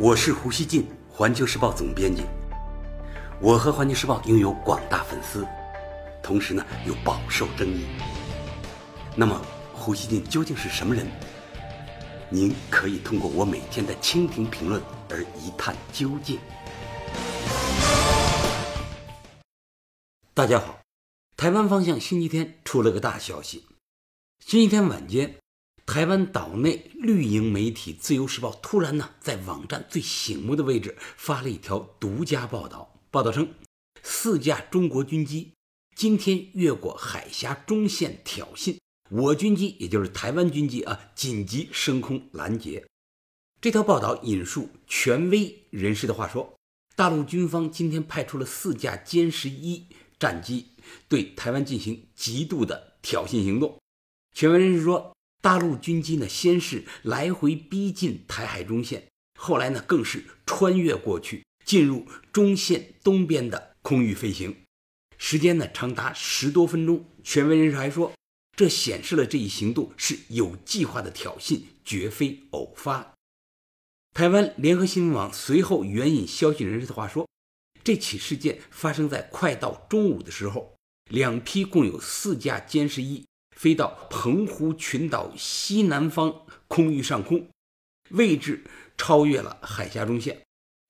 我是胡锡进，环球时报总编辑。我和环球时报拥有广大粉丝，同时呢又饱受争议。那么，胡锡进究竟是什么人？您可以通过我每天的蜻蜓评论而一探究竟。大家好，台湾方向星期天出了个大消息。星期天晚间。台湾岛内绿营媒体《自由时报》突然呢，在网站最醒目的位置发了一条独家报道。报道称，四架中国军机今天越过海峡中线挑衅，我军机也就是台湾军机啊，紧急升空拦截。这条报道引述权威人士的话说，大陆军方今天派出了四架歼十一战机，对台湾进行极度的挑衅行动。权威人士说。大陆军机呢，先是来回逼近台海中线，后来呢，更是穿越过去，进入中线东边的空域飞行，时间呢长达十多分钟。权威人士还说，这显示了这一行动是有计划的挑衅，绝非偶发。台湾联合新闻网随后援引消息人士的话说，这起事件发生在快到中午的时候，两批共有四架歼十一。飞到澎湖群岛西南方空域上空，位置超越了海峡中线。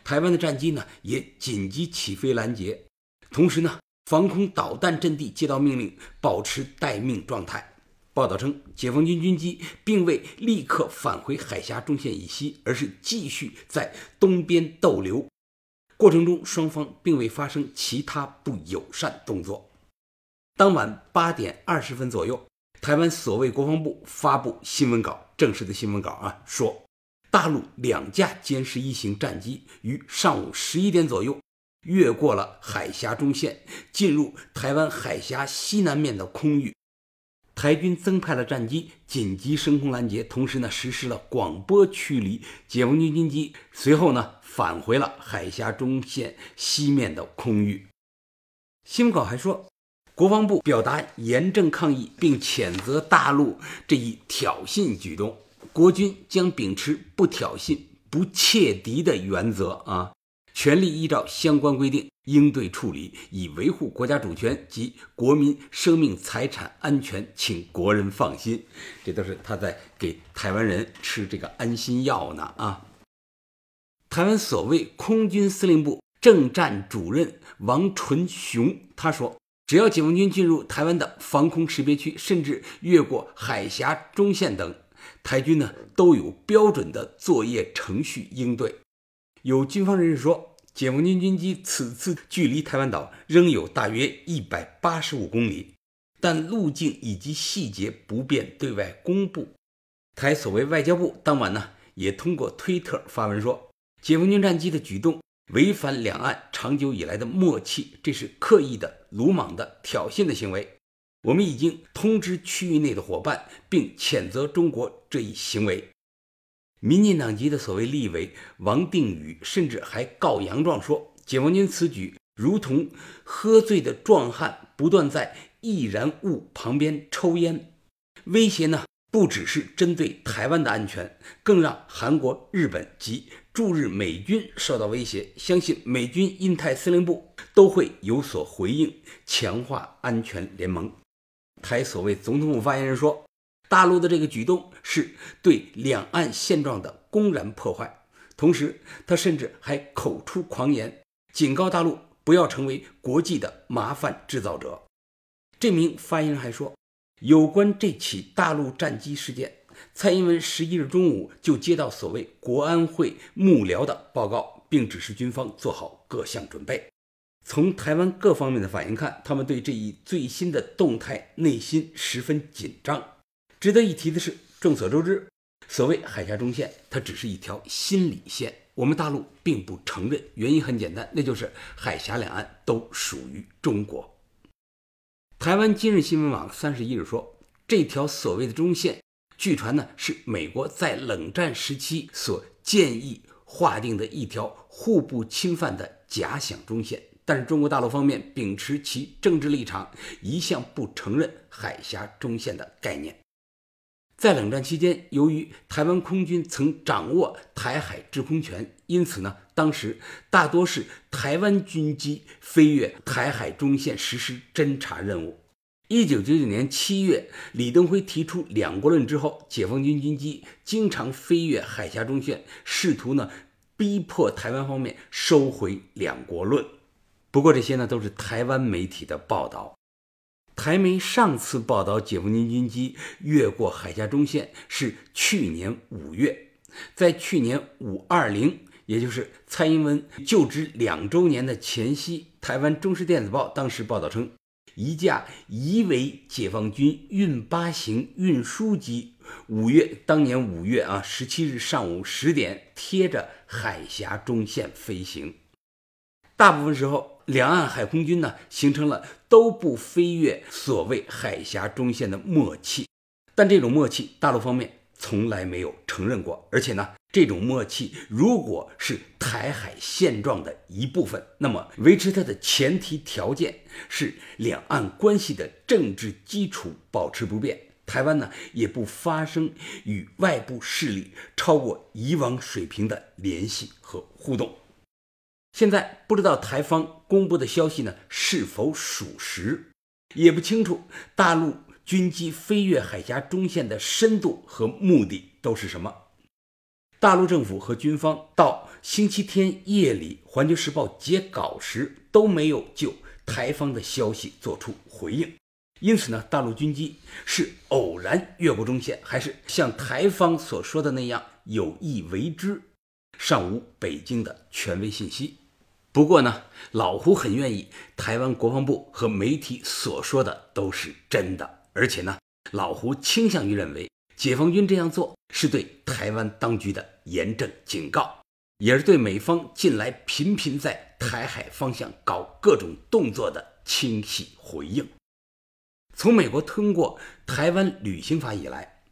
台湾的战机呢也紧急起飞拦截，同时呢，防空导弹阵地接到命令，保持待命状态。报道称，解放军军机并未立刻返回海峡中线以西，而是继续在东边逗留。过程中，双方并未发生其他不友善动作。当晚八点二十分左右。台湾所谓国防部发布新闻稿，正式的新闻稿啊，说大陆两架歼十一型战机于上午十一点左右越过了海峡中线，进入台湾海峡西南面的空域。台军增派了战机紧急升空拦截，同时呢实施了广播驱离解放军军机，随后呢返回了海峡中线西面的空域。新闻稿还说。国防部表达严正抗议，并谴责大陆这一挑衅举动。国军将秉持不挑衅、不窃敌的原则啊，全力依照相关规定应对处理，以维护国家主权及国民生命财产安全，请国人放心。这都是他在给台湾人吃这个安心药呢啊！台湾所谓空军司令部政战主任王纯雄他说。只要解放军进入台湾的防空识别区，甚至越过海峡中线等，台军呢都有标准的作业程序应对。有军方人士说，解放军军机此次距离台湾岛仍有大约一百八十五公里，但路径以及细节不便对外公布。台所谓外交部当晚呢也通过推特发文说，解放军战机的举动。违反两岸长久以来的默契，这是刻意的、鲁莽的、挑衅的行为。我们已经通知区域内的伙伴，并谴责中国这一行为。民进党籍的所谓立委王定宇甚至还告杨状说，解放军此举如同喝醉的壮汉不断在易燃物旁边抽烟，威胁呢不只是针对台湾的安全，更让韩国、日本及。驻日美军受到威胁，相信美军印太司令部都会有所回应，强化安全联盟。台所谓总统府发言人说，大陆的这个举动是对两岸现状的公然破坏。同时，他甚至还口出狂言，警告大陆不要成为国际的麻烦制造者。这名发言人还说，有关这起大陆战机事件。蔡英文十一日中午就接到所谓国安会幕僚的报告，并指示军方做好各项准备。从台湾各方面的反应看，他们对这一最新的动态内心十分紧张。值得一提的是，众所周知，所谓海峡中线，它只是一条心理线，我们大陆并不承认。原因很简单，那就是海峡两岸都属于中国。台湾今日新闻网三十一日说，这条所谓的中线。据传呢，是美国在冷战时期所建议划定的一条互不侵犯的假想中线，但是中国大陆方面秉持其政治立场，一向不承认海峡中线的概念。在冷战期间，由于台湾空军曾掌握台海制空权，因此呢，当时大多是台湾军机飞越台海中线实施侦察任务。一九九九年七月，李登辉提出“两国论”之后，解放军军机经常飞越海峡中线，试图呢逼迫台湾方面收回“两国论”。不过这些呢都是台湾媒体的报道。台媒上次报道解放军军机越过海峡中线是去年五月，在去年五二零，也就是蔡英文就职两周年的前夕，台湾中时电子报当时报道称，一架疑为解放军运八型运输机，五月当年五月啊十七日上午十点贴着海峡中线飞行，大部分时候。两岸海空军呢，形成了都不飞越所谓海峡中线的默契，但这种默契，大陆方面从来没有承认过。而且呢，这种默契如果是台海现状的一部分，那么维持它的前提条件是两岸关系的政治基础保持不变，台湾呢也不发生与外部势力超过以往水平的联系和互动。现在不知道台方公布的消息呢是否属实，也不清楚大陆军机飞越海峡中线的深度和目的都是什么。大陆政府和军方到星期天夜里《环球时报》截稿时都没有就台方的消息做出回应，因此呢，大陆军机是偶然越过中线，还是像台方所说的那样有意为之，尚无北京的权威信息。不过呢，老胡很愿意台湾国防部和媒体所说的都是真的，而且呢，老胡倾向于认为解放军这样做是对台湾当局的严正警告，也是对美方近来频频在台海方向搞各种动作的清晰回应。从美国通过《台湾旅行法》以来，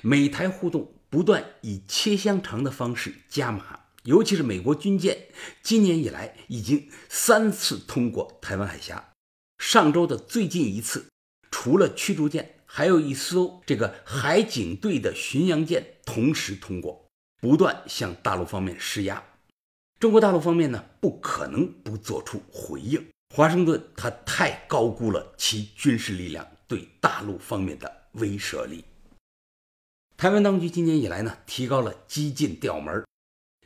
美台互动不断以切香肠的方式加码。尤其是美国军舰，今年以来已经三次通过台湾海峡。上周的最近一次，除了驱逐舰，还有一艘这个海警队的巡洋舰同时通过，不断向大陆方面施压。中国大陆方面呢，不可能不做出回应。华盛顿他太高估了其军事力量对大陆方面的威慑力。台湾当局今年以来呢，提高了激进调门。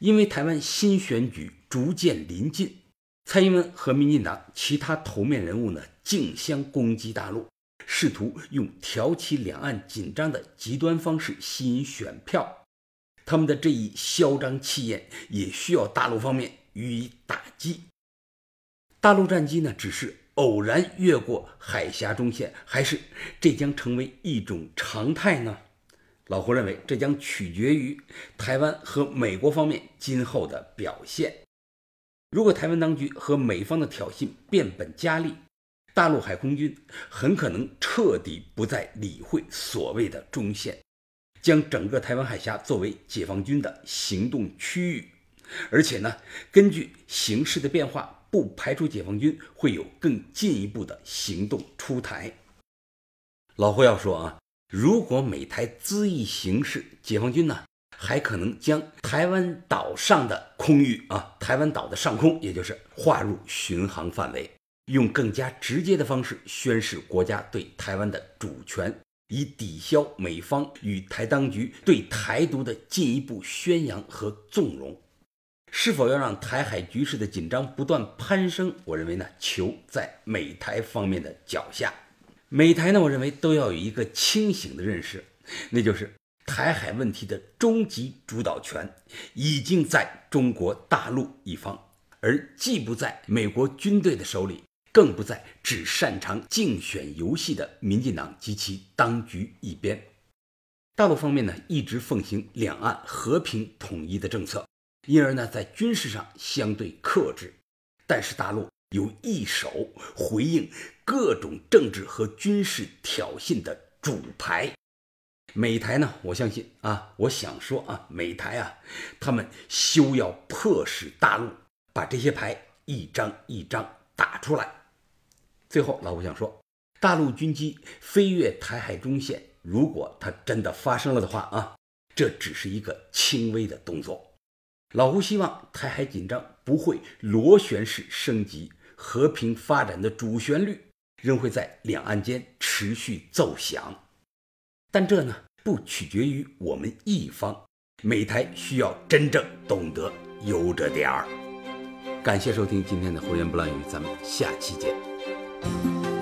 因为台湾新选举逐渐临近，蔡英文和民进党其他头面人物呢竞相攻击大陆，试图用挑起两岸紧张的极端方式吸引选票。他们的这一嚣张气焰也需要大陆方面予以打击。大陆战机呢只是偶然越过海峡中线，还是这将成为一种常态呢？老胡认为，这将取决于台湾和美国方面今后的表现。如果台湾当局和美方的挑衅变本加厉，大陆海空军很可能彻底不再理会所谓的中线，将整个台湾海峡作为解放军的行动区域。而且呢，根据形势的变化，不排除解放军会有更进一步的行动出台。老胡要说啊。如果美台恣意行事，解放军呢还可能将台湾岛上的空域啊，台湾岛的上空，也就是划入巡航范围，用更加直接的方式宣示国家对台湾的主权，以抵消美方与台当局对台独的进一步宣扬和纵容。是否要让台海局势的紧张不断攀升？我认为呢，球在美台方面的脚下。美台呢，我认为都要有一个清醒的认识，那就是台海问题的终极主导权已经在中国大陆一方，而既不在美国军队的手里，更不在只擅长竞选游戏的民进党及其当局一边。大陆方面呢，一直奉行两岸和平统一的政策，因而呢，在军事上相对克制，但是大陆。有一手回应各种政治和军事挑衅的主牌，美台呢？我相信啊，我想说啊，美台啊，他们休要迫使大陆把这些牌一张一张打出来。最后，老胡想说，大陆军机飞越台海中线，如果它真的发生了的话啊，这只是一个轻微的动作。老胡希望台海紧张不会螺旋式升级，和平发展的主旋律仍会在两岸间持续奏响。但这呢，不取决于我们一方，美台需要真正懂得悠着点儿。感谢收听今天的胡言不乱语，咱们下期见。Thank you.